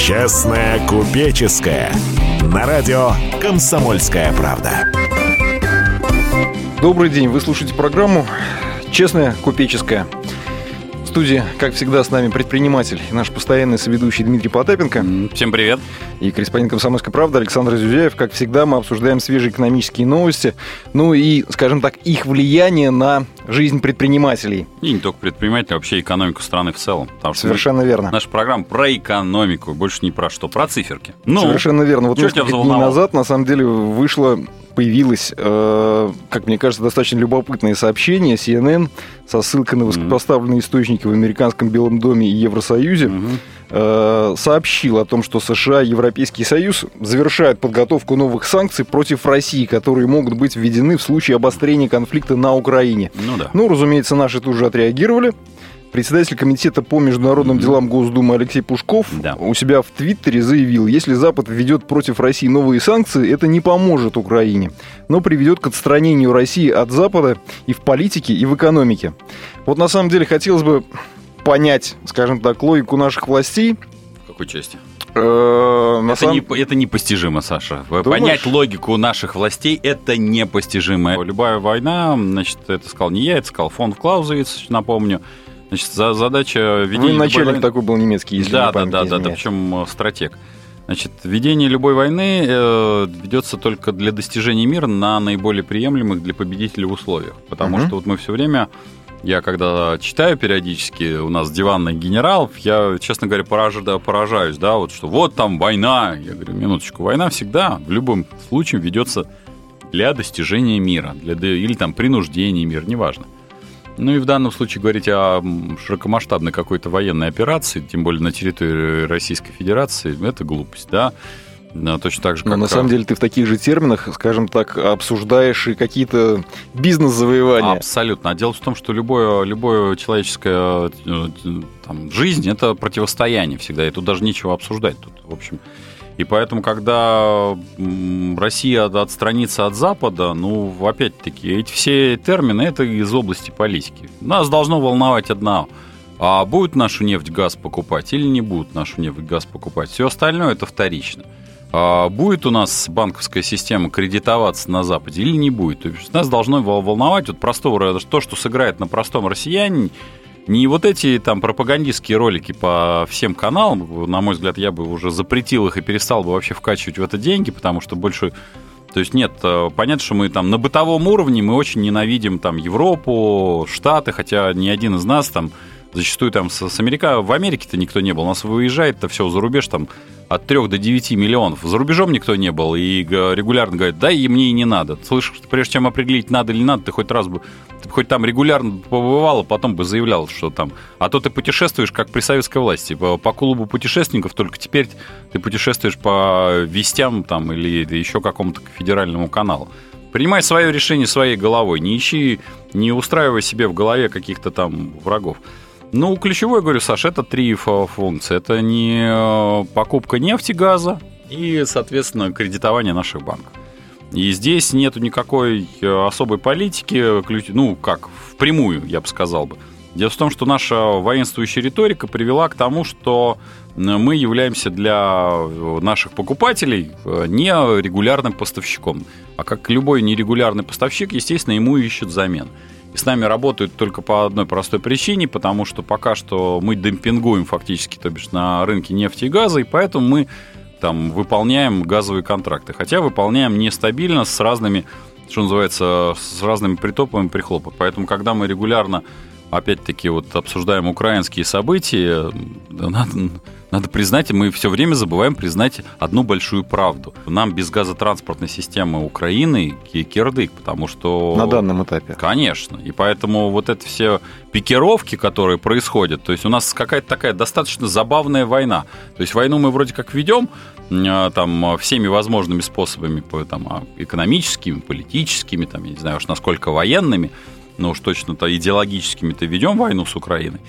Честная купеческая. На радио «Комсомольская правда». Добрый день, вы слушаете программу «Честная купеческая». В студии, как всегда, с нами предприниматель и наш постоянный соведущий Дмитрий Потапенко. Всем привет. И корреспондент «Комсомольской правды» Александр Зюзяев. Как всегда, мы обсуждаем свежие экономические новости, ну и, скажем так, их влияние на жизнь предпринимателей. И не только предпринимателей, а вообще экономику страны в целом. Потому что Совершенно верно. Наша программа про экономику, больше не про что, про циферки. Ну, Совершенно верно. Вот несколько дней назад, на самом деле, вышло появилось, э, как мне кажется, достаточно любопытное сообщение CNN со ссылкой на высокопоставленные источники в американском Белом доме и Евросоюзе. Mm-hmm сообщил о том, что США и Европейский Союз завершают подготовку новых санкций против России, которые могут быть введены в случае обострения конфликта на Украине. Ну да. Ну, разумеется, наши тут же отреагировали. Председатель комитета по международным делам Госдумы Алексей Пушков да. у себя в Твиттере заявил, если Запад введет против России новые санкции, это не поможет Украине, но приведет к отстранению России от Запада и в политике, и в экономике. Вот на самом деле хотелось бы понять, скажем так, логику наших властей. В какой части? Э, это, самом... не, это непостижимо, Саша. Думаешь? Понять логику наших властей это непостижимо. Любая война, значит, это сказал не я, это сказал фон Клаузовиц, напомню. Значит, за задача ведения... Ну, начальник войны... такой был немецкий, если да, да, да, да, да, причем стратег. Значит, ведение любой войны э, ведется только для достижения мира на наиболее приемлемых для победителя условиях. Потому угу. что вот мы все время, я когда читаю периодически, у нас диванных генералов, я, честно говоря, пораж, да, поражаюсь, да, вот что вот там война. Я говорю, минуточку, война всегда в любом случае ведется для достижения мира, для, или там принуждения мира, неважно. Ну и в данном случае говорить о широкомасштабной какой-то военной операции, тем более на территории Российской Федерации, это глупость, да. Да, точно так же, как... Но на самом деле ты в таких же терминах, скажем так, обсуждаешь и какие-то бизнес-завоевания. Абсолютно. А дело в том, что любое, любое человеческое э, там, жизнь – это противостояние всегда, и тут даже нечего обсуждать. Тут, в общем, и поэтому, когда Россия отстранится от Запада, ну, опять-таки, эти все термины это из области политики. Нас должно волновать одно. А будет нашу нефть, газ покупать или не будут нашу нефть, газ покупать? Все остальное это вторично. А будет у нас банковская система кредитоваться на Западе или не будет? То есть нас должно волновать вот простого, то, что сыграет на простом россиянине, не вот эти там пропагандистские ролики по всем каналам, на мой взгляд, я бы уже запретил их и перестал бы вообще вкачивать в это деньги, потому что больше то есть нет, э, понятно, что мы там на бытовом уровне мы очень ненавидим там Европу, Штаты, хотя ни один из нас там зачастую там с, с Америка, в Америке-то никто не был, у нас выезжает-то все за рубеж там от 3 до 9 миллионов. За рубежом никто не был и регулярно говорит, да, и мне и не надо. Слышишь, прежде чем определить, надо или надо, ты хоть раз бы, ты хоть там регулярно побывал, а потом бы заявлял, что там. А то ты путешествуешь, как при советской власти, по, по клубу путешественников, только теперь ты путешествуешь по вестям там или еще какому-то федеральному каналу. Принимай свое решение своей головой, не ищи, не устраивай себе в голове каких-то там врагов. Ну, ключевой, говорю, Саша, это три функции. Это не э, покупка нефти, газа и, соответственно, кредитование наших банков. И здесь нету никакой э, особой политики, ну, как, впрямую, я бы сказал бы. Дело в том, что наша воинствующая риторика привела к тому, что мы являемся для наших покупателей э, не регулярным поставщиком. А как любой нерегулярный поставщик, естественно, ему ищут замен. И с нами работают только по одной простой причине, потому что пока что мы демпингуем фактически, то бишь на рынке нефти и газа, и поэтому мы там выполняем газовые контракты. Хотя выполняем нестабильно с разными, что называется, с разными притопами прихлопами. Поэтому, когда мы регулярно опять-таки, вот обсуждаем украинские события, надо, надо признать, мы все время забываем признать одну большую правду. Нам без газотранспортной системы Украины кирдык, потому что... На данном этапе. Конечно. И поэтому вот это все пикировки, которые происходят, то есть у нас какая-то такая достаточно забавная война. То есть войну мы вроде как ведем, а, там всеми возможными способами, там, а, экономическими, политическими, там, я не знаю уж насколько военными, но уж точно-то идеологическими-то ведем войну с Украиной.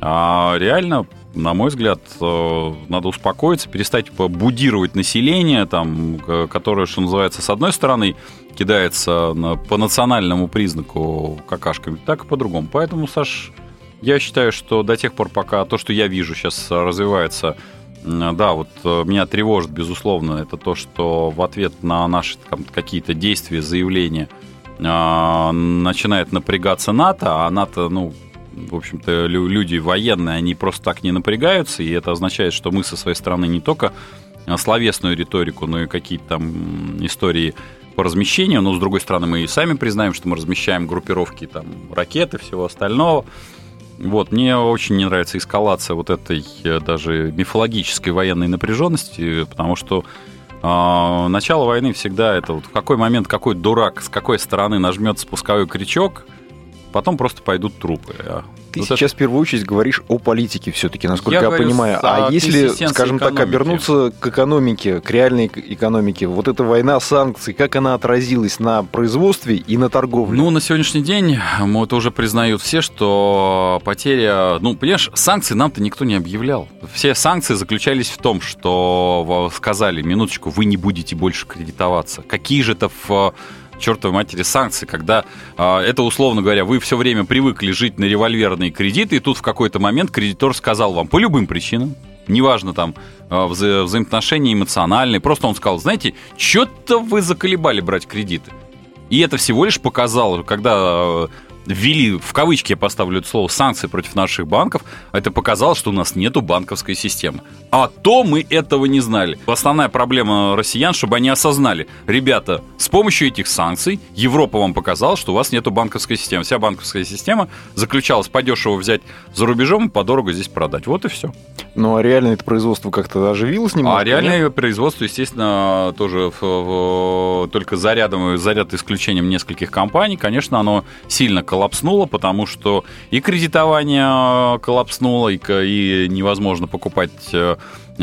А реально, на мой взгляд, э, надо успокоиться, перестать будировать население, там, которое, что называется, с одной стороны кидается по национальному признаку какашками, так и по-другому. Поэтому, Саш, я считаю, что до тех пор, пока то, что я вижу сейчас развивается да, вот э, меня тревожит, безусловно, это то, что в ответ на наши какие-то действия, заявления а, начинает напрягаться НАТО, а НАТО, ну, в общем-то, люди военные, они просто так не напрягаются, и это означает, что мы со своей стороны не только словесную риторику, но и какие-то там истории по размещению, но, с другой стороны, мы и сами признаем, что мы размещаем группировки там, ракеты, всего остального. Вот, мне очень не нравится эскалация вот этой э, даже мифологической военной напряженности, потому что э, начало войны всегда это вот в какой момент какой дурак с какой стороны нажмет спусковой крючок, потом просто пойдут трупы. А ты вот сейчас это... в первую очередь говоришь о политике все-таки, насколько я, я понимаю. А если, скажем так, обернуться к экономике, к реальной экономике, вот эта война санкций, как она отразилась на производстве и на торговле? Ну, на сегодняшний день, это уже признают все, что потеря... Ну, понимаешь, санкции нам-то никто не объявлял. Все санкции заключались в том, что сказали, минуточку, вы не будете больше кредитоваться. Какие же это в чертовой матери санкции, когда э, это, условно говоря, вы все время привыкли жить на револьверные кредиты, и тут в какой-то момент кредитор сказал вам по любым причинам, неважно там э, вза взаимоотношения эмоциональные, просто он сказал, знаете, что-то вы заколебали брать кредиты. И это всего лишь показало, когда э, ввели, в кавычки я поставлю это слово, санкции против наших банков, это показало, что у нас нету банковской системы. А то мы этого не знали. Основная проблема россиян, чтобы они осознали, ребята, с помощью этих санкций Европа вам показала, что у вас нету банковской системы. Вся банковская система заключалась подешево взять за рубежом и подорого здесь продать. Вот и все. Ну, а реально это производство как-то оживилось немного? А реальное нет? производство, естественно, тоже в, в, только за рядом, за ряд исключением нескольких компаний, конечно, оно сильно коллапснуло, потому что и кредитование коллапснуло, и, и невозможно покупать э,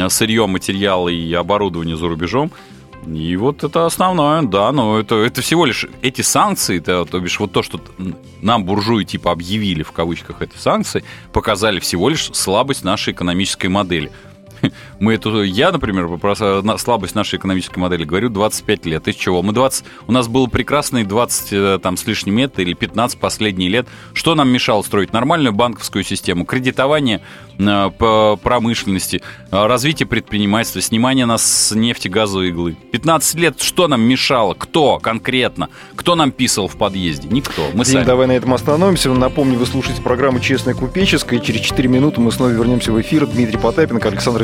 сырье, материалы и оборудование за рубежом. И вот это основное, да, но это, это всего лишь эти санкции, это, то бишь вот то, что нам буржуи типа объявили в кавычках эти санкции, показали всего лишь слабость нашей экономической модели. Мы эту, я, например, про слабость нашей экономической модели говорю 25 лет. Из чего? Мы 20, у нас было прекрасные 20 э, там, с лишним лет или 15 последние лет. Что нам мешало строить нормальную банковскую систему, кредитование э, по промышленности, э, развитие предпринимательства, снимание нас с нефти, газовой иглы. 15 лет что нам мешало? Кто конкретно? Кто нам писал в подъезде? Никто. Мы Дим, сами. давай на этом остановимся. Напомню, вы слушаете программу «Честная купеческая». Через 4 минуты мы снова вернемся в эфир. Дмитрий Потапенко, Александр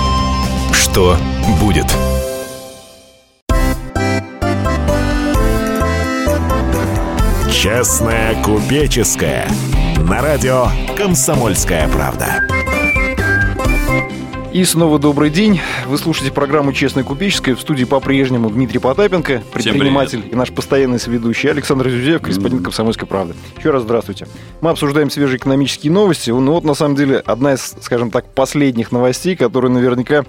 что будет. Честная купеческая. На радио «Комсомольская правда». И снова добрый день. Вы слушаете программу «Честная купеческая». В студии по-прежнему Дмитрий Потапенко, предприниматель и наш постоянный соведущий Александр Зюзеев, корреспондент «Комсомольской правды». Еще раз здравствуйте. Мы обсуждаем свежие экономические новости. Ну вот, на самом деле, одна из, скажем так, последних новостей, которая наверняка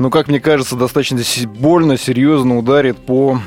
ну, как мне кажется, достаточно больно, серьезно ударит по...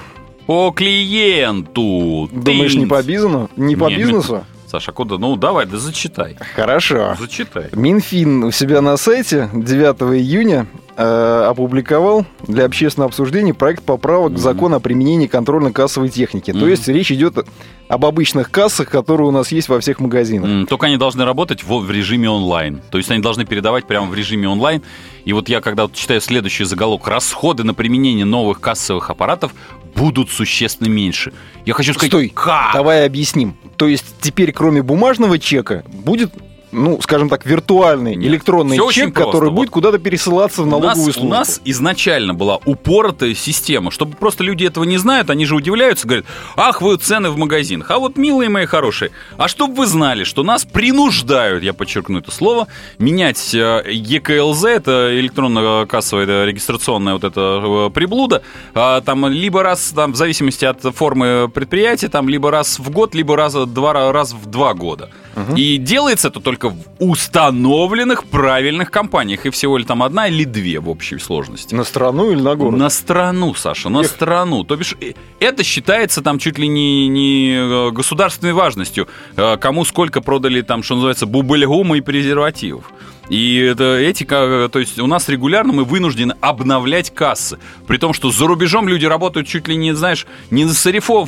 По клиенту. Думаешь, не по бизнесу? Не по не, бизнесу? Саша, куда? Ну, давай, да зачитай. Хорошо. Зачитай. Минфин у себя на сайте 9 июня э, опубликовал для общественного обсуждения проект поправок mm-hmm. к закону о применении контрольно-кассовой техники. Mm-hmm. То есть речь идет об обычных кассах, которые у нас есть во всех магазинах. Mm, только они должны работать в, в режиме онлайн. То есть они должны передавать прямо в режиме онлайн. И вот я, когда вот читаю следующий заголовок, расходы на применение новых кассовых аппаратов будут существенно меньше. Я хочу сказать, Стой, как? давай объясним. То есть теперь кроме бумажного чека будет ну, скажем так, виртуальный Нет, электронный чек, который вот будет куда-то пересылаться в налоговую у нас, службу. У нас изначально была упоротая система, чтобы просто люди этого не знают, они же удивляются, говорят, ах, вы цены в магазинах. А вот, милые мои хорошие, а чтобы вы знали, что нас принуждают, я подчеркну это слово, менять э, ЕКЛЗ, это электронно-кассовая регистрационная вот эта э, приблуда, а, там либо раз, там, в зависимости от формы предприятия, там либо раз в год, либо раз, два, раз в два года. Угу. И делается это только только в установленных правильных компаниях. И всего ли там одна или две в общей сложности. На страну или на город? На страну, Саша, на Эх. страну. То бишь, э, это считается там чуть ли не, не э, государственной важностью. Э, кому сколько продали там, что называется, бубльгума и презервативов. И это этика, то есть у нас регулярно мы вынуждены обновлять кассы. При том, что за рубежом люди работают чуть ли не, знаешь, не за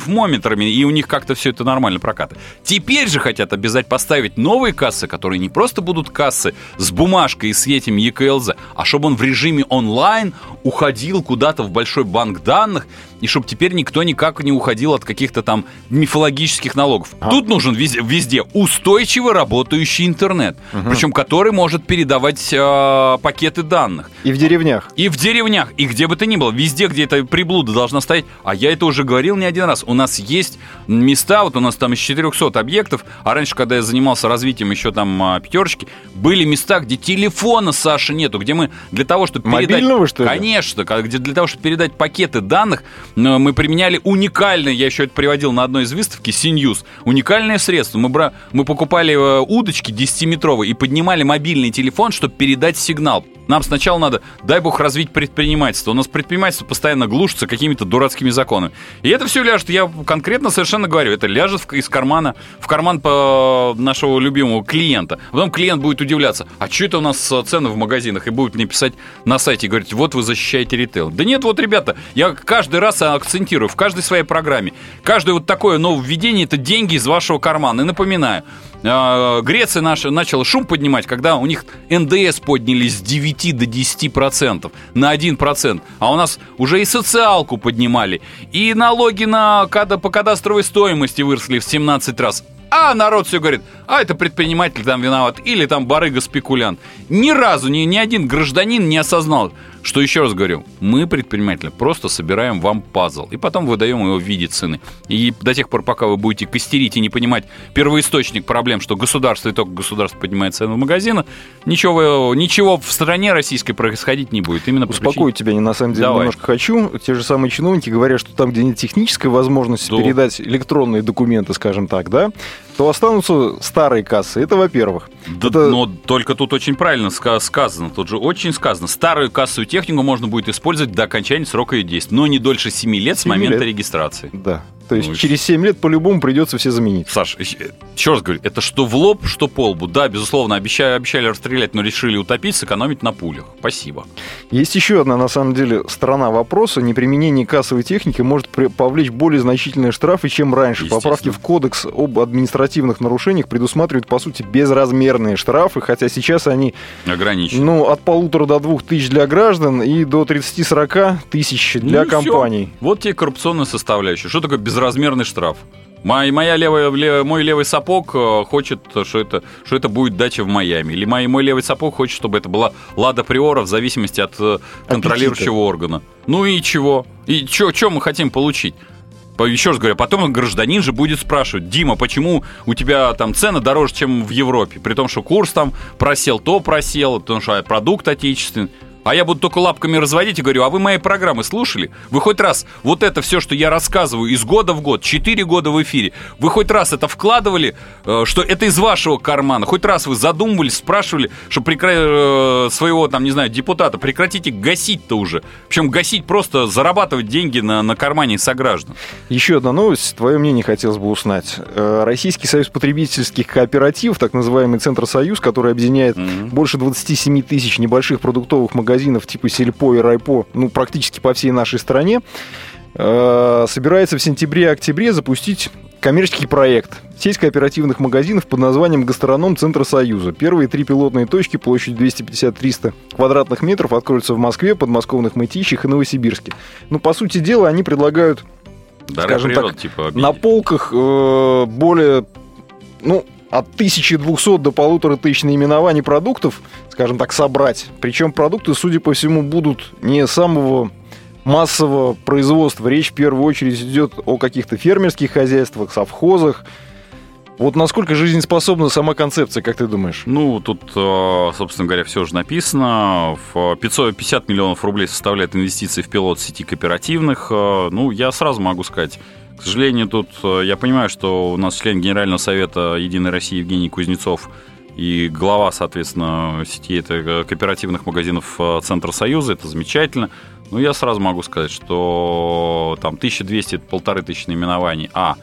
мометрами, и у них как-то все это нормально прокатывает. Теперь же хотят обязать поставить новые кассы, которые не просто будут кассы с бумажкой и с этим ЕКЛЗ, а чтобы он в режиме онлайн уходил куда-то в большой банк данных, и чтобы теперь никто никак не уходил от каких-то там мифологических налогов. А. Тут нужен везде, везде устойчиво работающий интернет, угу. причем который может передавать э, пакеты данных. И в деревнях. И в деревнях, и где бы то ни было, везде, где эта приблуда должна стоять. А я это уже говорил не один раз. У нас есть места, вот у нас там из 400 объектов, а раньше, когда я занимался развитием еще там а, пятерочки, были места, где телефона, Саша, нету, где мы для того, чтобы передать... Мобильного, что ли? Конечно, где для того, чтобы передать пакеты данных, мы применяли уникальное, я еще это приводил на одной из выставки, Синьюз, уникальное средство. Мы, бра... мы покупали э, удочки 10-метровые и поднимали мобильный телефон, чтобы передать сигнал. Нам сначала надо, дай бог, развить предпринимательство. У нас предпринимательство постоянно глушится какими-то дурацкими законами. И это все ляжет, я конкретно совершенно говорю, это ляжет из кармана, в карман по нашего любимого клиента. Потом клиент будет удивляться, а что это у нас цены в магазинах? И будет мне писать на сайте говорить, вот вы защищаете ритейл. Да нет, вот, ребята, я каждый раз акцентирую в каждой своей программе. Каждое вот такое нововведение – это деньги из вашего кармана. И напоминаю, а, Греция наша начала шум поднимать, когда у них НДС подняли с 9 до 10 процентов на 1 процент, а у нас уже и социалку поднимали, и налоги на, по кадастровой стоимости выросли в 17 раз. А народ все говорит, а это предприниматель там виноват, или там барыга-спекулянт. Ни разу ни, ни один гражданин не осознал, что еще раз говорю, мы, предприниматели, просто собираем вам пазл, и потом выдаем его в виде цены. И до тех пор, пока вы будете костерить и не понимать первоисточник проблем, что государство и только государство поднимает цены в магазинах, ничего, ничего в стране российской происходить не будет. Именно Успокоить тебя не на самом деле Давай. немножко хочу. Те же самые чиновники говорят, что там, где нет технической возможности да. передать электронные документы, скажем так, да, то останутся старые кассы. Это во-первых. Да, это... Но только тут очень правильно сказано. Тут же очень сказано. Старую кассовую технику можно будет использовать до окончания срока ее действия, но не дольше 7 лет 7 с момента лет. регистрации. Да. То есть ну, через 7 лет по-любому придется все заменить. Саш, еще раз говорю, это что в лоб, что по лбу. Да, безусловно, обещали, обещали расстрелять, но решили утопить, сэкономить на пулях. Спасибо. Есть еще одна, на самом деле, сторона вопроса. Неприменение кассовой техники может повлечь более значительные штрафы, чем раньше. Поправки в кодекс об административных нарушениях предусматривают, по сути, безразмерные штрафы, хотя сейчас они... Ограничены. Ну, от полутора до двух тысяч для граждан и до 30-40 тысяч для ну, компаний. Все. Вот тебе коррупционная составляющая. Что такое без безразмерный штраф. Моя, моя левая, лев, мой левый сапог э, хочет, что это, что это будет дача в Майами. Или мой, мой левый сапог хочет, чтобы это была Лада Приора в зависимости от э, контролирующего Аппетита. органа. Ну и чего? И что мы хотим получить? Еще раз говорю, потом гражданин же будет спрашивать, Дима, почему у тебя там цены дороже, чем в Европе? При том, что курс там просел, то просел, потому что продукт отечественный. А я буду только лапками разводить и говорю, а вы мои программы слушали? Вы хоть раз вот это все, что я рассказываю из года в год, 4 года в эфире, вы хоть раз это вкладывали, э, что это из вашего кармана? Хоть раз вы задумывались, спрашивали, что прекра... Э, своего, там, не знаю, депутата, прекратите гасить-то уже. Причем гасить просто зарабатывать деньги на, на кармане сограждан. Еще одна новость, твое мнение хотелось бы узнать. Э, Российский союз потребительских кооперативов, так называемый Центр Союз, который объединяет mm-hmm. больше 27 тысяч небольших продуктовых магазинов, магазинов типа Сельпо и Райпо, ну, практически по всей нашей стране, э, собирается в сентябре-октябре запустить коммерческий проект. Сеть кооперативных магазинов под названием «Гастроном Центра Союза». Первые три пилотные точки площадью 250-300 квадратных метров откроются в Москве, подмосковных Мытищах и Новосибирске. Ну, по сути дела, они предлагают, Дары скажем природ, так, типа, на полках э, более, ну, от 1200 до 1500 наименований продуктов, скажем так, собрать. Причем продукты, судя по всему, будут не самого массового производства. Речь в первую очередь идет о каких-то фермерских хозяйствах, совхозах. Вот насколько жизнеспособна сама концепция, как ты думаешь? Ну, тут, э, собственно говоря, все уже написано. 550 миллионов рублей составляет инвестиции в пилот сети кооперативных. Э, ну, я сразу могу сказать, к сожалению, тут э, я понимаю, что у нас член Генерального совета Единой России Евгений Кузнецов и глава, соответственно, сети это кооперативных магазинов Центра Союза, это замечательно. Но я сразу могу сказать, что там 1200 это полторы тысячи наименований, а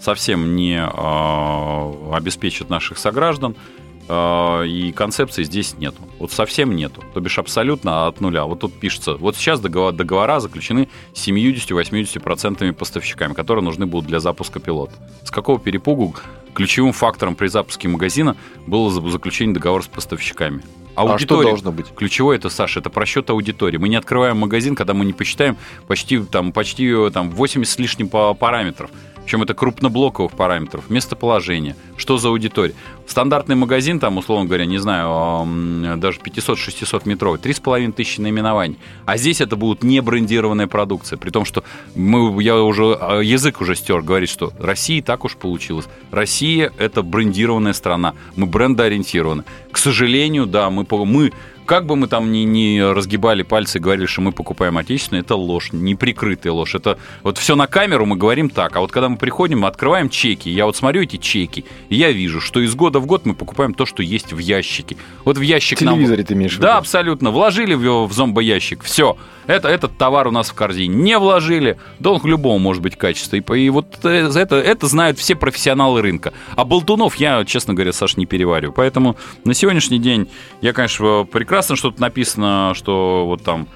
совсем не э, обеспечит наших сограждан, э, и концепции здесь нету. Вот совсем нету. То бишь абсолютно от нуля. Вот тут пишется, вот сейчас договор, договора заключены с 70-80% поставщиками, которые нужны будут для запуска пилота. С какого перепугу ключевым фактором при запуске магазина было заключение договора с поставщиками? Аудитория. А что должно быть? Ключевое это, Саша, это просчет аудитории. Мы не открываем магазин, когда мы не посчитаем почти, там, почти там, 80 с лишним параметров. Причем это крупноблоковых параметров, местоположение, что за аудитория. Стандартный магазин, там, условно говоря, не знаю, даже 500-600 метровый, 3,5 тысячи наименований. А здесь это будет не брендированная продукция. При том, что мы, я уже, а, язык уже стер, говорит, что Россия так уж получилось. Россия — это брендированная страна. Мы брендоориентированы. К сожалению, да, мы, мы как бы мы там ни, ни разгибали пальцы и говорили, что мы покупаем отечественное, это ложь, неприкрытая ложь. Это вот все на камеру мы говорим так, а вот когда мы приходим, мы открываем чеки, я вот смотрю эти чеки, и я вижу, что из года в год мы покупаем то, что есть в ящике. Вот в ящик нам... Телевизоре ты имеешь? Да, абсолютно. Вложили в, в зомбоящик, все. Это, этот товар у нас в корзине. Не вложили, да он к любому может быть качество. И, и вот это, это знают все профессионалы рынка. А болтунов я, честно говоря, Саш, не перевариваю. Поэтому на сегодняшний день я, конечно, прекрасно, что тут написано, что вот там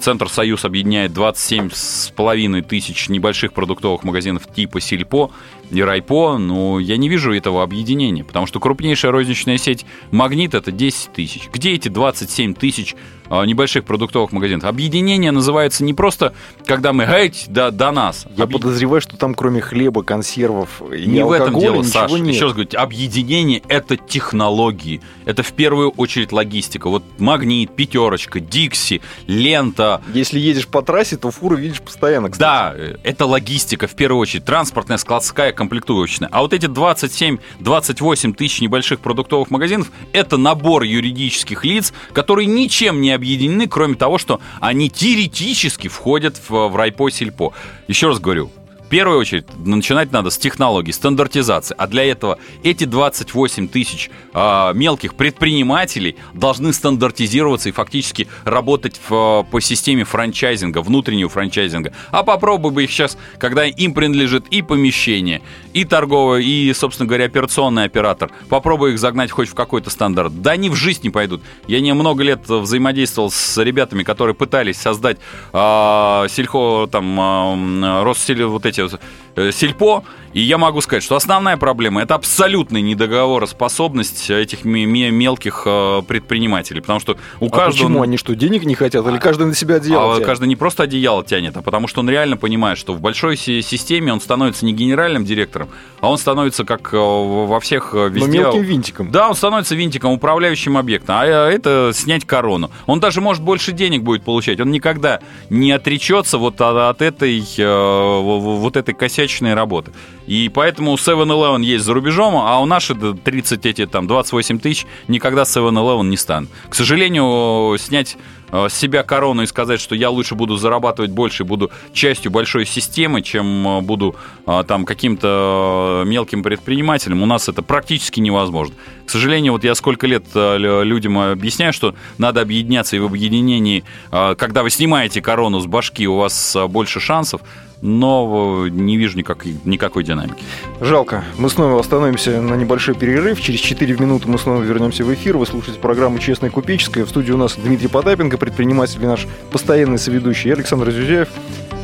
Центр «Союз» объединяет 27,5 тысяч небольших продуктовых магазинов типа «Сельпо» и «Райпо», но я не вижу этого объединения, потому что крупнейшая розничная сеть «Магнит» — это 10 тысяч. Где эти 27 тысяч небольших продуктовых магазинов. Объединение называется не просто, когда мы «Эй, до, до нас». Я Объ... подозреваю, что там кроме хлеба, консервов и Не в этом дело, Саша. Нет. Еще раз говорю, объединение – это технологии. Это в первую очередь логистика. Вот «Магнит», «Пятерочка», «Дикси», «Лента». Если едешь по трассе, то фуры видишь постоянно, кстати. Да, это логистика в первую очередь. Транспортная, складская, комплектующая. А вот эти 27-28 тысяч небольших продуктовых магазинов – это набор юридических лиц, которые ничем не объединены, кроме того, что они теоретически входят в, в райпо сельпо. Еще раз говорю, в первую очередь начинать надо с технологий, стандартизации. А для этого эти 28 тысяч э, мелких предпринимателей должны стандартизироваться и фактически работать в, по системе франчайзинга, внутреннего франчайзинга. А попробуй бы их сейчас, когда им принадлежит и помещение, и торговый, и, собственно говоря, операционный оператор. Попробуй их загнать хоть в какой-то стандарт. Да они в жизнь не пойдут. Я не много лет взаимодействовал с ребятами, которые пытались создать э, сельхо, там, э, Россель, вот эти эти э, сельпо, и я могу сказать, что основная проблема это абсолютная недоговороспособность этих мелких э, предпринимателей, потому что у а каждого... почему они что денег не хотят или каждый на себя одеяло? А тянет? каждый не просто одеяло тянет, а потому что он реально понимает, что в большой системе он становится не генеральным директором, а он становится как э, во всех везде. Но мелким винтиком. Да, он становится винтиком, управляющим объектом, а это снять корону. Он даже может больше денег будет получать, он никогда не отречется вот от этой вот этой косячной работы. И поэтому 7-Eleven есть за рубежом, а у наших 30 эти, там, 28 тысяч никогда 7-Eleven не станут. К сожалению, снять э, с себя корону и сказать, что я лучше буду зарабатывать больше, буду частью большой системы, чем э, буду э, там каким-то мелким предпринимателем, у нас это практически невозможно. К сожалению, вот я сколько лет людям объясняю, что надо объединяться, и в объединении, когда вы снимаете корону с башки, у вас больше шансов но не вижу никакой, никакой динамики. Жалко. Мы снова остановимся на небольшой перерыв. Через 4 минуты мы снова вернемся в эфир. Вы слушаете программу «Честная купеческая». В студии у нас Дмитрий Потапенко, предприниматель и наш постоянный соведущий Александр Зюзяев.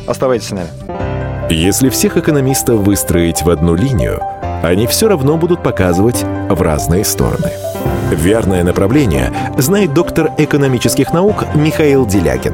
Оставайтесь с нами. Если всех экономистов выстроить в одну линию, они все равно будут показывать в разные стороны. Верное направление знает доктор экономических наук Михаил Делягин.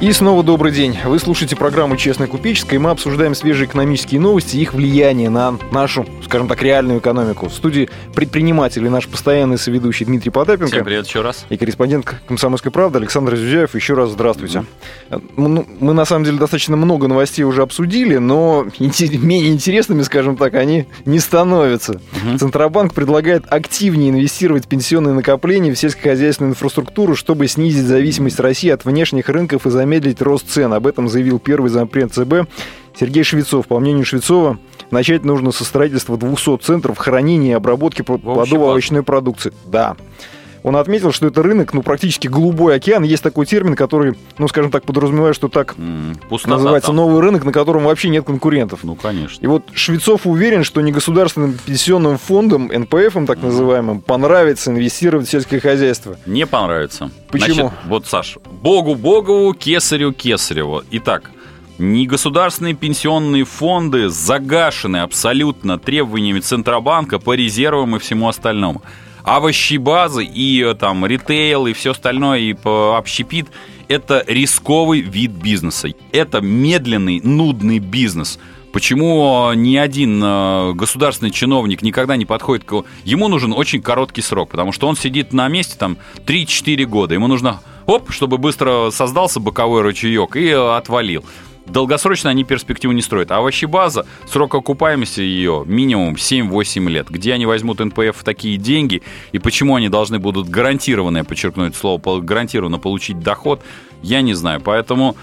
И снова добрый день. Вы слушаете программу «Честная купеческая», и мы обсуждаем свежие экономические новости и их влияние на нашу, скажем так, реальную экономику. В студии предприниматель и наш постоянный соведущий Дмитрий Потапенко. Всем привет еще раз. И корреспондент «Комсомольской правды» Александр Зюзяев. Еще раз здравствуйте. Mm-hmm. Мы, на самом деле, достаточно много новостей уже обсудили, но менее интересными, скажем так, они не становятся. Mm-hmm. Центробанк предлагает активнее инвестировать в пенсионные накопления в сельскохозяйственную инфраструктуру, чтобы снизить зависимость России от внешних рынков и заметить замедлить рост цен. Об этом заявил первый зампред ЦБ Сергей Швецов. По мнению Швецова, начать нужно со строительства 200 центров хранения и обработки плодово-овощной продукции. Да. Он отметил, что это рынок, ну, практически голубой океан. Есть такой термин, который, ну, скажем так, подразумевает, что так mm, называется там. новый рынок, на котором вообще нет конкурентов. Ну, конечно. И вот Швецов уверен, что негосударственным пенсионным фондом, НПФ, так называемым, понравится инвестировать в сельское хозяйство. Не понравится. Почему? Значит, вот, Саш, Богу Богову, Кесарю Кесареву. Итак, Негосударственные пенсионные фонды загашены абсолютно требованиями Центробанка по резервам и всему остальному овощебазы и э, там ритейл и все остальное, и общепит – это рисковый вид бизнеса. Это медленный, нудный бизнес. Почему э, ни один э, государственный чиновник никогда не подходит к... Ему нужен очень короткий срок, потому что он сидит на месте там 3-4 года. Ему нужно, оп, чтобы быстро создался боковой ручеек и отвалил долгосрочно они перспективу не строят. А овощебаза, срок окупаемости ее минимум 7-8 лет. Где они возьмут НПФ такие деньги и почему они должны будут гарантированно, я слово, гарантированно получить доход, я не знаю. Поэтому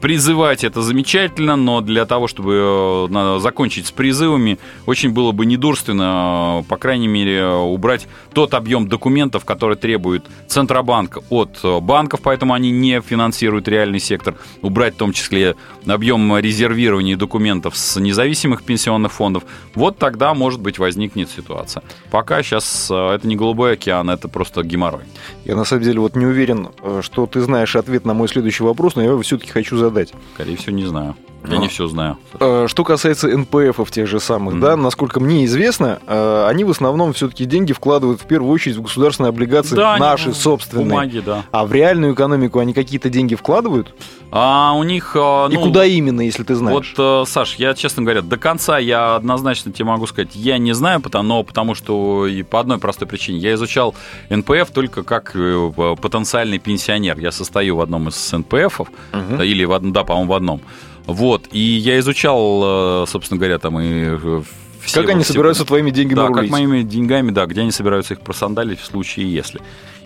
призывать это замечательно, но для того, чтобы э, закончить с призывами, очень было бы недурственно, э, по крайней мере, убрать тот объем документов, который требует Центробанк от э, банков, поэтому они не финансируют реальный сектор, убрать в том числе объем резервирования документов с независимых пенсионных фондов. Вот тогда, может быть, возникнет ситуация. Пока сейчас это не голубой океан, это просто геморрой. Я на самом деле вот не уверен, что ты знаешь ответ на мой следующий вопрос, но я его все-таки хочу задать. Скорее всего, не знаю. Я не все знаю. Э, что касается НПФов тех же самых, mm-hmm. да, насколько мне известно, э, они в основном все-таки деньги вкладывают в первую очередь в государственные облигации да, наши они, собственные. Бумаги, да. А в реальную экономику они какие-то деньги вкладывают? А у них... Э, ну, И куда именно, если ты знаешь? Вот, Саш, я, честно говоря, до конца я однозначно тебе могу сказать, я не знаю, потому, но потому что и по одной простой причине. Я изучал НПФ только как потенциальный пенсионер. Я состою в одном из НПФов, угу. или, в, да, по-моему, в одном. Вот, и я изучал, э, собственно говоря, там и э, все, как они все, собираются твоими деньгами Да, рулить? как моими деньгами, да, где они собираются их просандалить в случае если.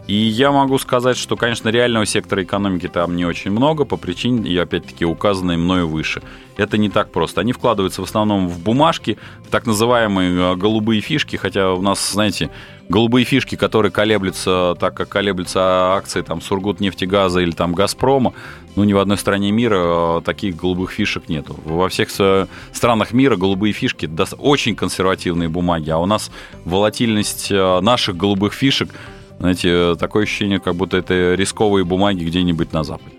И я могу сказать, что, конечно, реального сектора экономики там не очень много, по причине, и опять-таки, указанной мною выше. Это не так просто. Они вкладываются в основном в бумажки, так называемые э, голубые фишки, хотя у нас, знаете, голубые фишки, которые колеблются так, как колеблются акции там Сургутнефтегаза или там Газпрома, ну, ни в одной стране мира э, таких голубых фишек нету. Во всех э, странах мира голубые фишки очень консервативные бумаги, а у нас волатильность наших голубых фишек, знаете, такое ощущение, как будто это рисковые бумаги где-нибудь на Западе.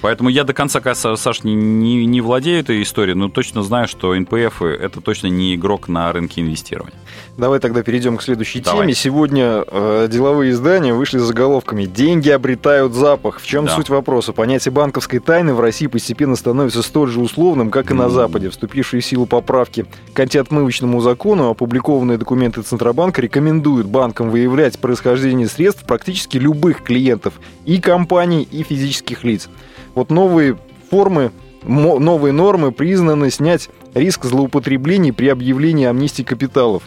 Поэтому я до конца, Саш, не, не, не владею этой историей, но точно знаю, что НПФ это точно не игрок на рынке инвестирования. Давай тогда перейдем к следующей Давай. теме. Сегодня э, деловые издания вышли с заголовками «Деньги обретают запах». В чем да. суть вопроса? Понятие банковской тайны в России постепенно становится столь же условным, как и на Западе. Вступившие в силу поправки к антиотмывочному закону, опубликованные документы Центробанка рекомендуют банкам выявлять происхождение средств практически любых клиентов и компаний, и физических лиц. Вот новые формы, новые нормы признаны снять риск злоупотреблений при объявлении амнистии капиталов.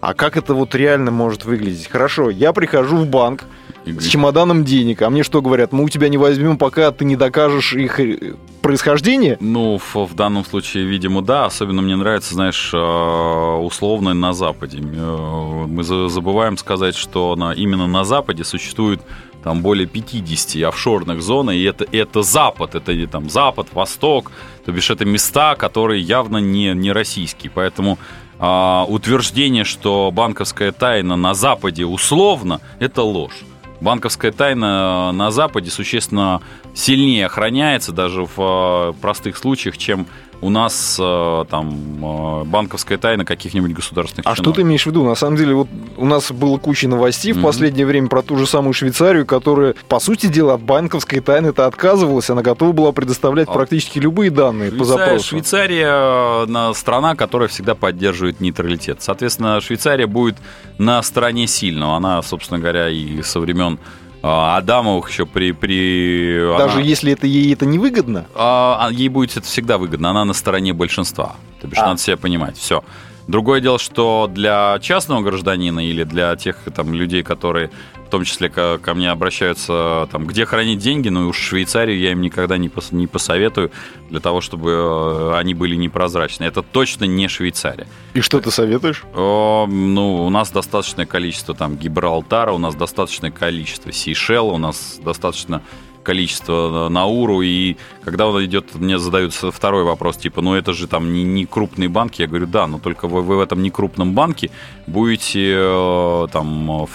А как это вот реально может выглядеть? Хорошо, я прихожу в банк с чемоданом денег, а мне что говорят? Мы у тебя не возьмем, пока ты не докажешь их э, происхождение? Ну, в, в данном случае, видимо, да. Особенно мне нравится, знаешь, э, условно на Западе. Э, мы забываем сказать, что на, именно на Западе существует там более 50 офшорных зон, и это, это Запад, это не там Запад, Восток, то бишь это места, которые явно не, не российские. Поэтому а, утверждение, что банковская тайна на Западе условно, это ложь. Банковская тайна на Западе существенно сильнее охраняется даже в а, простых случаях, чем у нас э, там э, банковская тайна каких-нибудь государственных А чинов. что ты имеешь в виду? На самом деле, вот у нас было куча новостей mm-hmm. в последнее время про ту же самую Швейцарию, которая, по сути дела, от банковской тайны-то отказывалась. Она готова была предоставлять а... практически любые данные Швейцария, по запросу. Швейцария страна, которая всегда поддерживает нейтралитет. Соответственно, Швейцария будет на стороне сильного. Она, собственно говоря, и со времен Адамовых еще при... при Даже она, если это ей это не выгодно? А, а, ей будет это всегда выгодно. Она на стороне большинства. То бишь, а. надо себя понимать. Все. Другое дело, что для частного гражданина или для тех там, людей, которые в том числе ко, ко мне обращаются, там, где хранить деньги, ну уж Швейцарию я им никогда не, пос, не посоветую для того, чтобы э, они были непрозрачны. Это точно не Швейцария. И что ты советуешь? О, ну, у нас достаточное количество там Гибралтара, у нас достаточное количество Сейшел, у нас достаточно количество Науру, и когда он идет, мне задают второй вопрос, типа, ну это же там не, не крупный банк, я говорю, да, но только вы, вы в этом не крупном банке будете э, там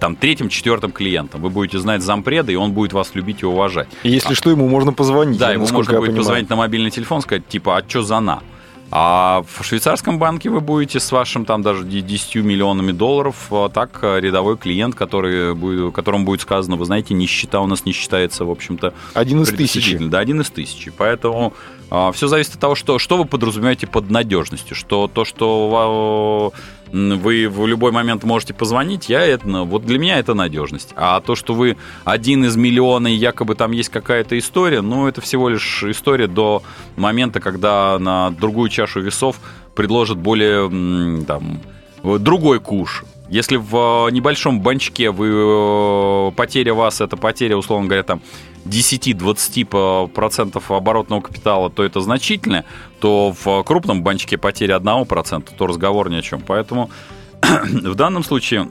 там третьим, четвертым клиентом. Вы будете знать зампреда, и он будет вас любить и уважать. И если а, что, ему можно позвонить. Да, ему можно будет понимаю. позвонить на мобильный телефон, сказать, типа, а что за на? А в швейцарском банке вы будете с вашим там даже 10 миллионами долларов, а так э, рядовой клиент, который будет, которому будет сказано, вы знаете, нищета у нас не считается, в общем-то... Один из тысячи. Да, один из тысячи. Поэтому все зависит от того, что, что вы подразумеваете под надежностью. Что то, что вы в любой момент можете позвонить, я это, ну, вот для меня это надежность. А то, что вы один из миллиона и якобы там есть какая-то история, ну, это всего лишь история до момента, когда на другую чашу весов предложат более там, другой куш. Если в небольшом банчке вы, потеря вас, это потеря, условно говоря, там 10-20% оборотного капитала, то это значительно, то в крупном банчике потеря 1%, то разговор ни о чем. Поэтому в данном случае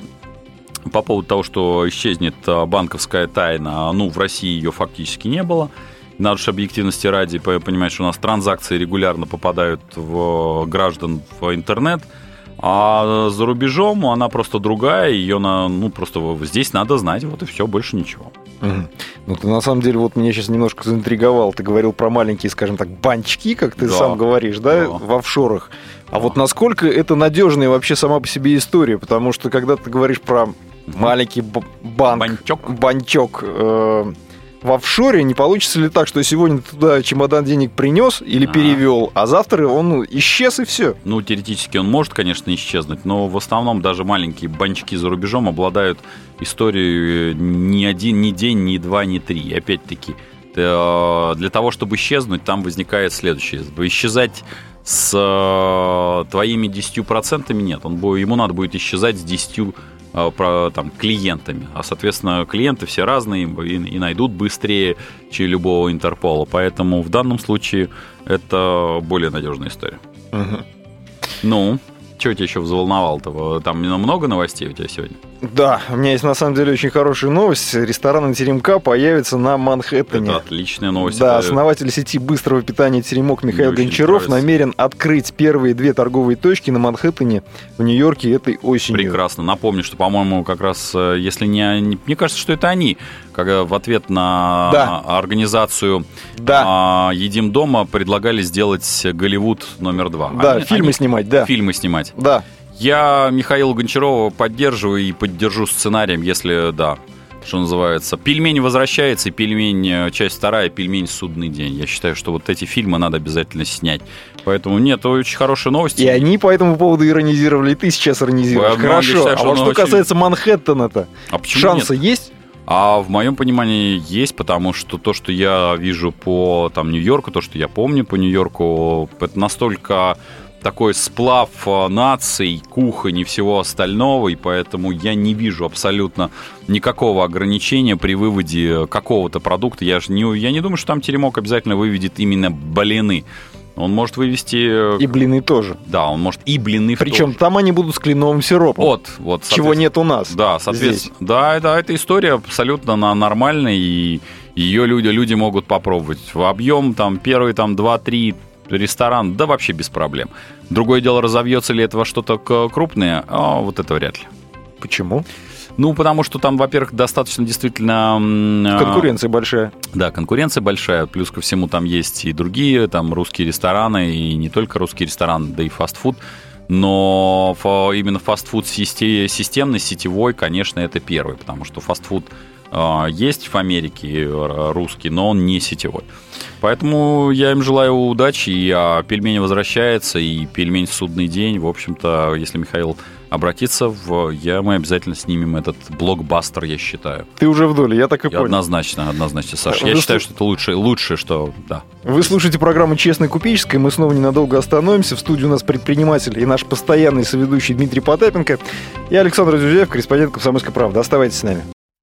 по поводу того, что исчезнет а, банковская тайна, ну, в России ее фактически не было. Надо же объективности ради понимать, что у нас транзакции регулярно попадают в граждан в интернет – а за рубежом она просто другая, ее на, ну, просто здесь надо знать, вот и все, больше ничего. Угу. Ну, ты на самом деле вот меня сейчас немножко заинтриговал. Ты говорил про маленькие, скажем так, банчки, как ты да. сам говоришь, да, да, в офшорах. А да. вот насколько это надежная вообще сама по себе история? Потому что когда ты говоришь про маленький банк, банчок, банчок э, в офшоре, не получится ли так, что сегодня туда чемодан денег принес или а. перевел, а завтра он ну, исчез и все? Ну, теоретически он может, конечно, исчезнуть, но в основном даже маленькие банчики за рубежом обладают историей э, ни один, ни день, ни два, ни три. Опять-таки, э, для того, чтобы исчезнуть, там возникает следующее. Исчезать с э, твоими 10% нет. Он, ему надо будет исчезать с 10 Э, про, там, клиентами. А, соответственно, клиенты все разные и, и найдут быстрее, чем любого Интерпола. Поэтому в данном случае это более надежная история. Угу. Ну, что тебя еще взволновало-то? Там много новостей у тебя сегодня? Да, у меня есть на самом деле очень хорошая новость. Ресторан Теремка появится на Манхэттене. Это отличная новость. Да, основатель сети быстрого питания Теремок Михаил Мне Гончаров намерен открыть первые две торговые точки на Манхэттене в Нью-Йорке этой осенью. Прекрасно. Напомню, что, по-моему, как раз, э, если не, не... Мне кажется, что это они, когда в ответ на да. организацию да. А, «Едим дома» предлагали сделать Голливуд номер два. Да, они, фильмы они... снимать, да. Фильмы снимать. Да. Я Михаила Гончарова поддерживаю и поддержу сценарием, если да, что называется. Пельмень возвращается, и пельмень, э, часть вторая, пельмень судный день. Я считаю, что вот эти фильмы надо обязательно снять. Поэтому нет, очень хорошие новости. И они по этому поводу иронизировали, и ты сейчас иронизируешь. Хорошо. Считаю, а вот что очень... касается Манхэттена-то, а шансы нет? есть? А в моем понимании есть, потому что то, что я вижу по там Нью-Йорку, то, что я помню по Нью-Йорку, это настолько такой сплав э, наций, кухонь и всего остального, и поэтому я не вижу абсолютно никакого ограничения при выводе какого-то продукта. Я, же не, я не думаю, что там теремок обязательно выведет именно блины. Он может вывести... Э, и блины тоже. Да, он может и блины Причем тоже. там они будут с кленовым сиропом. Вот, вот. Чего нет у нас. Да, соответственно. Здесь. Да, да, эта история абсолютно нормальная, и ее люди, люди могут попробовать. В объем там первые там 2-3 ресторан, да вообще без проблем. Другое дело, разовьется ли это во что-то крупное, а вот это вряд ли. Почему? Ну, потому что там, во-первых, достаточно действительно... А, конкуренция большая. Да, конкуренция большая. Плюс ко всему там есть и другие, там русские рестораны, и не только русские рестораны, да и фастфуд. Но именно фастфуд системный, сетевой, конечно, это первый, потому что фастфуд а, есть в Америке э, русский, но он не сетевой. Поэтому я им желаю удачи, и а, пельмень возвращается, и пельмень судный день. В общем-то, если Михаил обратиться, в, я, мы обязательно снимем этот блокбастер, я считаю. Ты уже в доле, я так и понял. Однозначно, однозначно, Саша. Вы я считаю, что это лучше, лучше, что да. Вы слушаете программу «Честная купеческая». Мы снова ненадолго остановимся. В студии у нас предприниматель и наш постоянный соведущий Дмитрий Потапенко. И Александр Зюзяев, корреспондент «Комсомольской правды». Оставайтесь с нами.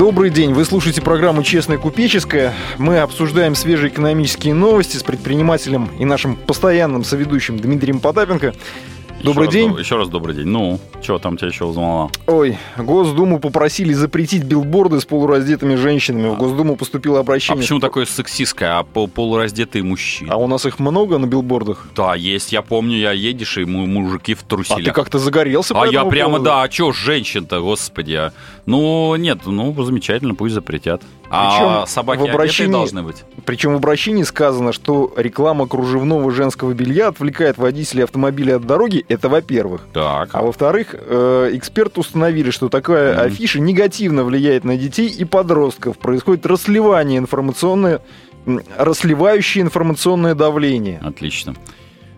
Добрый день, вы слушаете программу «Честная купеческая». Мы обсуждаем свежие экономические новости с предпринимателем и нашим постоянным соведущим Дмитрием Потапенко. Добрый еще день. Раз, еще раз добрый день. Ну, что там тебя еще узнала? Ой, Госдуму попросили запретить билборды с полураздетыми женщинами. В Госдуму поступило обращение. А почему такое сексистское, а полураздетые мужчины? А у нас их много на билбордах? Да, есть. Я помню, я едешь, и мужики в труселях. А ты как-то загорелся А я прямо, поводу? да, а что женщин-то, господи. А? Ну, нет, ну, замечательно, пусть запретят. А собаки в обращении, должны быть. Причем в обращении сказано, что реклама кружевного женского белья отвлекает водителей автомобиля от дороги. Это во-первых. Так. А во-вторых, э, эксперты установили, что такая mm. афиша негативно влияет на детей и подростков. Происходит расливание информационное, расливающее информационное давление. Отлично.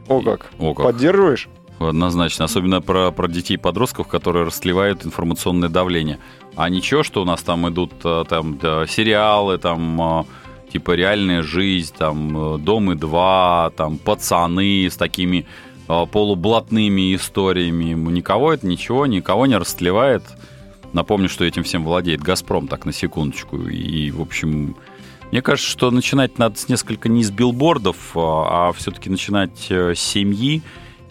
О как. О как. Поддерживаешь? Однозначно. Особенно про, про детей и подростков, которые расливают информационное давление. А ничего, что у нас там идут э, там да, сериалы, там э, типа реальная жизнь, там э, Дом и два, там пацаны с такими полублатными историями. Никого это ничего, никого не растлевает. Напомню, что этим всем владеет Газпром, так на секундочку. И, в общем, мне кажется, что начинать надо с несколько не с билбордов, а, а все-таки начинать с семьи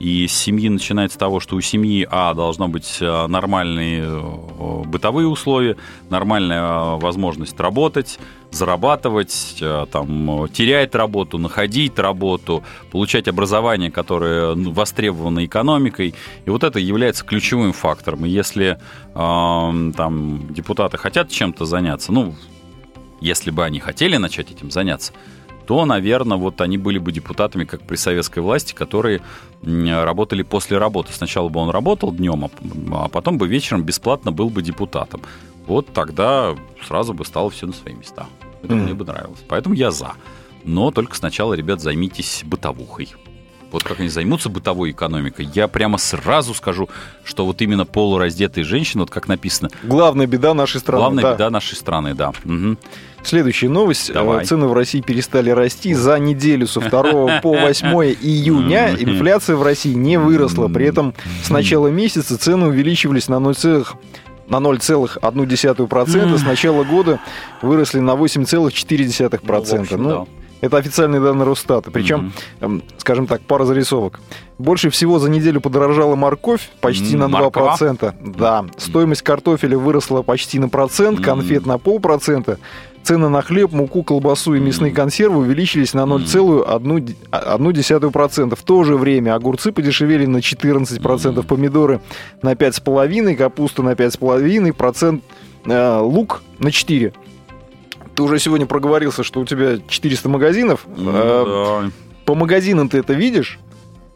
и с семьи начинается с того, что у семьи, а, должно быть э, нормальные э, бытовые условия, нормальная э, возможность работать, зарабатывать, там, терять работу, находить работу, получать образование, которое ну, востребовано экономикой. И вот это является ключевым фактором. И если э, там, депутаты хотят чем-то заняться, ну, если бы они хотели начать этим заняться, то, наверное, вот они были бы депутатами, как при советской власти, которые работали после работы. Сначала бы он работал днем, а, а потом бы вечером бесплатно был бы депутатом. Вот тогда сразу бы стало все на свои места. Это mm. мне бы нравилось. Поэтому я за. Но только сначала, ребят, займитесь бытовухой. Вот как они займутся бытовой экономикой, я прямо сразу скажу, что вот именно полураздетые женщины, вот как написано... Главная беда нашей страны. Главная да. беда нашей страны, да. Угу. Следующая новость. Э, Давай. Цены в России перестали расти за неделю со 2 по 8 июня. Инфляция в России не выросла. При этом с начала месяца цены увеличивались на 0, на 0,1%. С начала года выросли на 8,4%. Ну, общем, ну, да. Это официальные данные Росстата. Причем, mm-hmm. скажем так, пара зарисовок. Больше всего за неделю подорожала морковь почти mm-hmm. на 2%. Морква? Да. Стоимость картофеля выросла почти на процент, конфет mm-hmm. на полпроцента. Цены на хлеб, муку, колбасу и мясные консервы увеличились на 0,1%. В то же время огурцы подешевели на 14%, помидоры на 5,5%, капуста на 5,5%, э, лук на 4%. Ты уже сегодня проговорился, что у тебя 400 магазинов. Ну, да. По магазинам ты это видишь?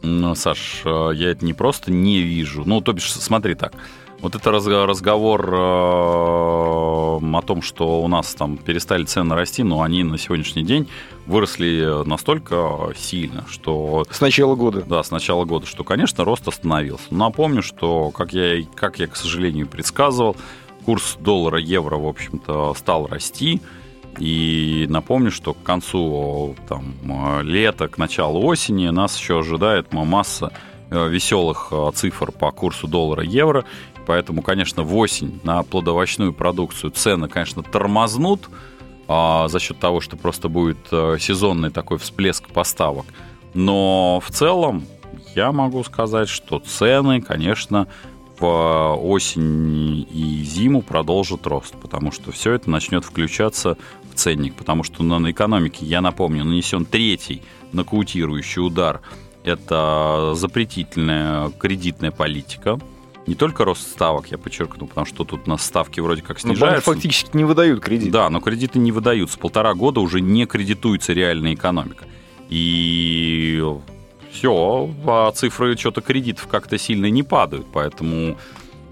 Ну, Саш, э, я это не просто не вижу. Ну, то бишь, смотри так. Вот это разговор о том, что у нас там перестали цены расти, но они на сегодняшний день выросли настолько сильно, что... С начала года. Да, с начала года, что, конечно, рост остановился. Напомню, что, как я, как я, к сожалению, предсказывал, курс доллара-евро, в общем-то, стал расти. И напомню, что к концу там, лета, к началу осени нас еще ожидает масса э, веселых э, цифр по курсу доллара-евро. Поэтому, конечно, в осень на плодовочную продукцию цены, конечно, тормознут а, за счет того, что просто будет э, сезонный такой всплеск поставок. Но в целом я могу сказать, что цены, конечно, в осень и зиму продолжит рост, потому что все это начнет включаться ценник, потому что на экономике, я напомню, нанесен третий нокаутирующий удар. Это запретительная кредитная политика, не только рост ставок, я подчеркну, потому что тут у нас ставки вроде как ну, снижаются. Но фактически не выдают кредит. Да, но кредиты не выдаются. Полтора года уже не кредитуется реальная экономика. И все, а цифры что-то кредитов как-то сильно не падают, поэтому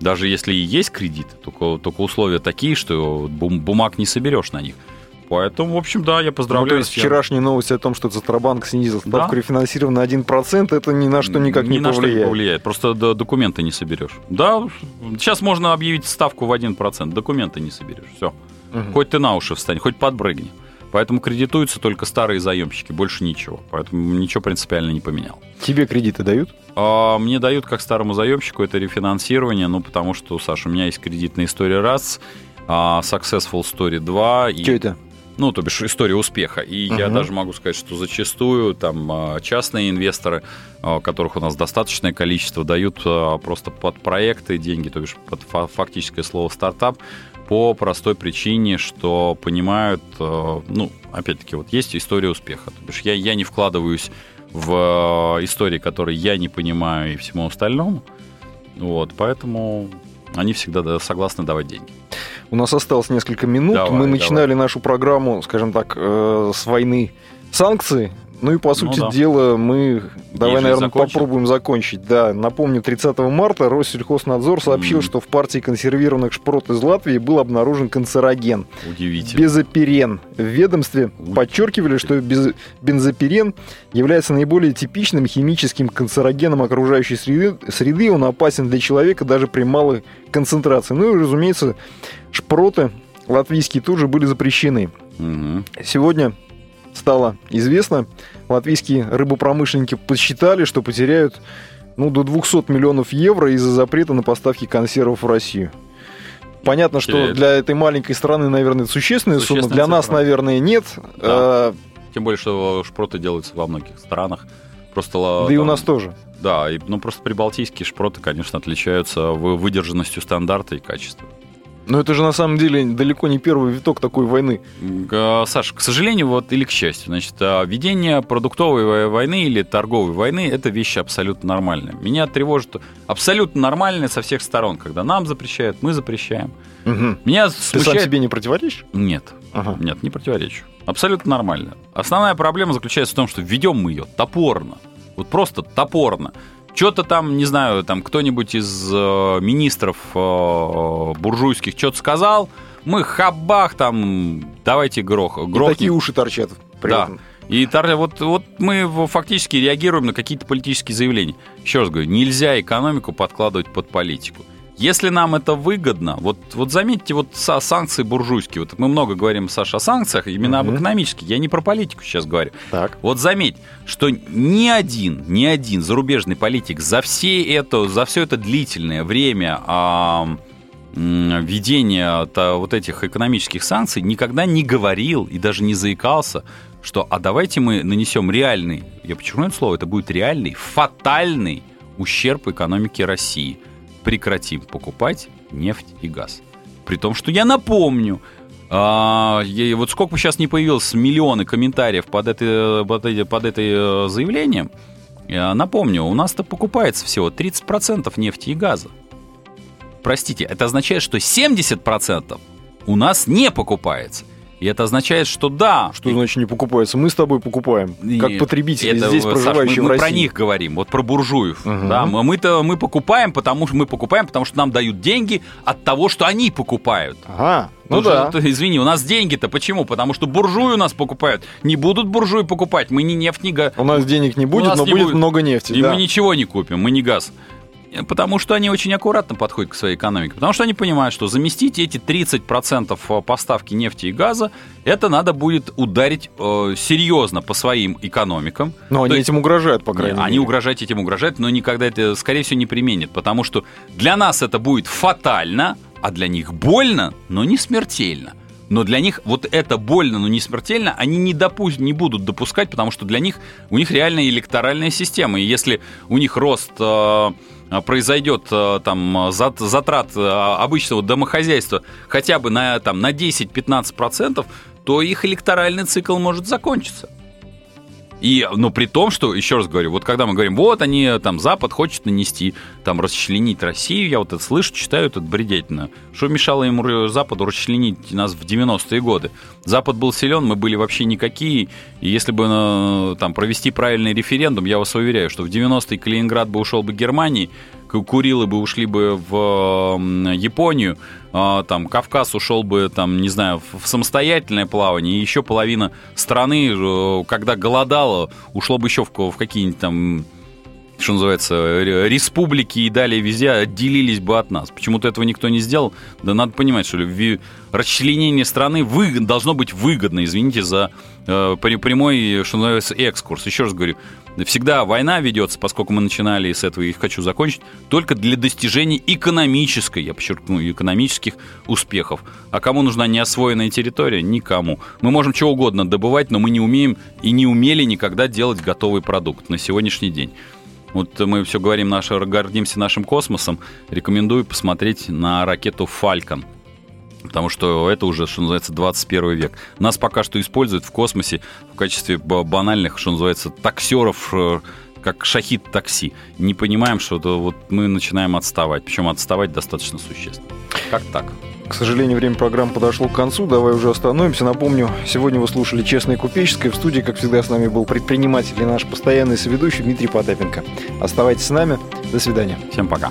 даже если и есть кредит, только, только условия такие, что бумаг не соберешь на них. Поэтому, в общем, да, я поздравляю. Ну, то есть вчерашняя новость о том, что Центробанк снизил ставку да? рефинансирования на 1%, это ни на что никак ни не на повлияет. Что не повлияет. Просто документы не соберешь. Да, сейчас можно объявить ставку в 1%, документы не соберешь. Все. Угу. Хоть ты на уши встань, хоть подбрыгни. Поэтому кредитуются только старые заемщики, больше ничего. Поэтому ничего принципиально не поменял. Тебе кредиты дают? А, мне дают как старому заемщику это рефинансирование, ну потому что, Саша, у меня есть кредитная история раз, а, Successful Story 2. Что и... это? Ну, то бишь история успеха. И угу. я даже могу сказать, что зачастую там а, частные инвесторы, а, которых у нас достаточное количество, дают просто под проекты деньги, то бишь под фактическое слово стартап, по простой причине, что понимают, ну, опять-таки, вот есть история успеха. То бишь я, я не вкладываюсь в истории, которые я не понимаю и всему остальному. Вот, поэтому они всегда согласны давать деньги. У нас осталось несколько минут. Давай, Мы начинали давай. нашу программу, скажем так, э, с войны санкций ну и, по ну сути ну, да. дела, мы давай, наверное, закончим. попробуем закончить. Да, напомню, 30 марта Россельхознадзор сообщил, mm. что в партии консервированных шпрот из Латвии был обнаружен канцероген. Удивительно. Безоперен. В ведомстве Удивительно. подчеркивали, что без... бензоперен является наиболее типичным химическим канцерогеном окружающей среды. среды. Он опасен для человека даже при малой концентрации. Ну и, разумеется, шпроты латвийские тоже были запрещены. Угу. Сегодня стало известно, латвийские рыбопромышленники посчитали, что потеряют ну, до 200 миллионов евро из-за запрета на поставки консервов в Россию. Понятно, что для этой маленькой страны, наверное, это существенная, сумма. Для цифра. нас, наверное, нет. Да. А... Тем более, что шпроты делаются во многих странах. Просто, да там, и у нас тоже. Да, и, ну просто прибалтийские шпроты, конечно, отличаются выдержанностью стандарта и качеством. Но это же на самом деле далеко не первый виток такой войны. Саша, к сожалению, вот или к счастью, значит, а, ведение продуктовой войны или торговой войны это вещи абсолютно нормальные. Меня тревожит абсолютно нормальное со всех сторон, когда нам запрещают, мы запрещаем. Угу. Меня смущает... Ты сам себе не противоречишь? Нет, ага. нет, не противоречу. Абсолютно нормально. Основная проблема заключается в том, что ведем мы ее топорно. Вот просто топорно. Что-то там, не знаю, там кто-нибудь из э, министров э, буржуйских что-то сказал, мы хабах там, давайте грох, грохнем. И такие уши торчат. Да. И вот, вот мы фактически реагируем на какие-то политические заявления. Еще раз говорю, нельзя экономику подкладывать под политику. Если нам это выгодно, вот, вот заметьте, вот санкции буржуйские, вот мы много говорим, Саша, о санкциях, именно угу. об экономических, я не про политику сейчас говорю. Так. Вот заметь, что ни один, ни один зарубежный политик за все это, за все это длительное время а, введения вот этих экономических санкций никогда не говорил и даже не заикался, что а давайте мы нанесем реальный, я подчеркну это слово, это будет реальный, фатальный ущерб экономике России – прекратим покупать нефть и газ. При том, что я напомню, а, вот сколько бы сейчас не появилось миллионы комментариев под, это, под, это, под это э, заявлением, я напомню, у нас-то покупается всего 30% нефти и газа. Простите, это означает, что 70% у нас не покупается. И это означает, что да. Что значит не покупается? Мы с тобой покупаем, как потребители это, здесь проживающие Саш, мы, в России. Мы про них говорим, вот про буржуев. Угу. Да, мы-то мы покупаем, потому что мы покупаем, потому что нам дают деньги от того, что они покупают. Ага. Ну, ну да. Же, извини, у нас деньги-то почему? Потому что буржуи у нас покупают. Не будут буржуи покупать, мы ни нефть, ни газ. У нас денег не будет, но не будет много нефти. И да. мы ничего не купим, мы не газ. Потому что они очень аккуратно подходят к своей экономике. Потому что они понимают, что заместить эти 30% э, поставки нефти и газа, это надо будет ударить э, серьезно по своим экономикам. Но То они есть, этим угрожают, по крайней мере. Они угрожают этим угрожают, но никогда это, скорее всего, не применят. Потому что для нас это будет фатально, а для них больно, но не смертельно. Но для них вот это больно, но не смертельно, они не, допу- не будут допускать, потому что для них у них реально электоральная система. И если у них рост э, произойдет а, там затрат а, обычного домохозяйства хотя бы на, там, на 10-15%, то их электоральный цикл может закончиться. И, но при том, что, еще раз говорю, вот когда мы говорим, вот они, там, Запад хочет нанести, там, расчленить Россию, я вот это слышу, читаю, это бредительно. Что мешало ему Западу расчленить нас в 90-е годы? Запад был силен, мы были вообще никакие, и если бы э, там провести правильный референдум, я вас уверяю, что в 90-е Калининград бы ушел бы Германии, Курилы бы ушли бы в Японию, а, там Кавказ ушел бы, там, не знаю, в самостоятельное плавание, и еще половина страны, э, когда голодала, ушло бы еще в, какие-нибудь там что называется, республики и далее везде отделились бы от нас. Почему-то этого никто не сделал. Да надо понимать, что расчленение страны вы, должно быть выгодно, извините за э, прямой, что называется, экскурс. Еще раз говорю, всегда война ведется, поскольку мы начинали с этого и хочу закончить, только для достижения экономической, я подчеркну, экономических успехов. А кому нужна неосвоенная территория? Никому. Мы можем чего угодно добывать, но мы не умеем и не умели никогда делать готовый продукт на сегодняшний день. Вот мы все говорим, наш, гордимся нашим космосом. Рекомендую посмотреть на ракету «Фалькон». Потому что это уже, что называется, 21 век. Нас пока что используют в космосе в качестве банальных, что называется, таксеров, э, как шахид такси. Не понимаем, что вот мы начинаем отставать. Причем отставать достаточно существенно. Как так? К сожалению, время программы подошло к концу. Давай уже остановимся. Напомню, сегодня вы слушали «Честное купеческое». В студии, как всегда, с нами был предприниматель и наш постоянный соведущий Дмитрий Потапенко. Оставайтесь с нами. До свидания. Всем пока.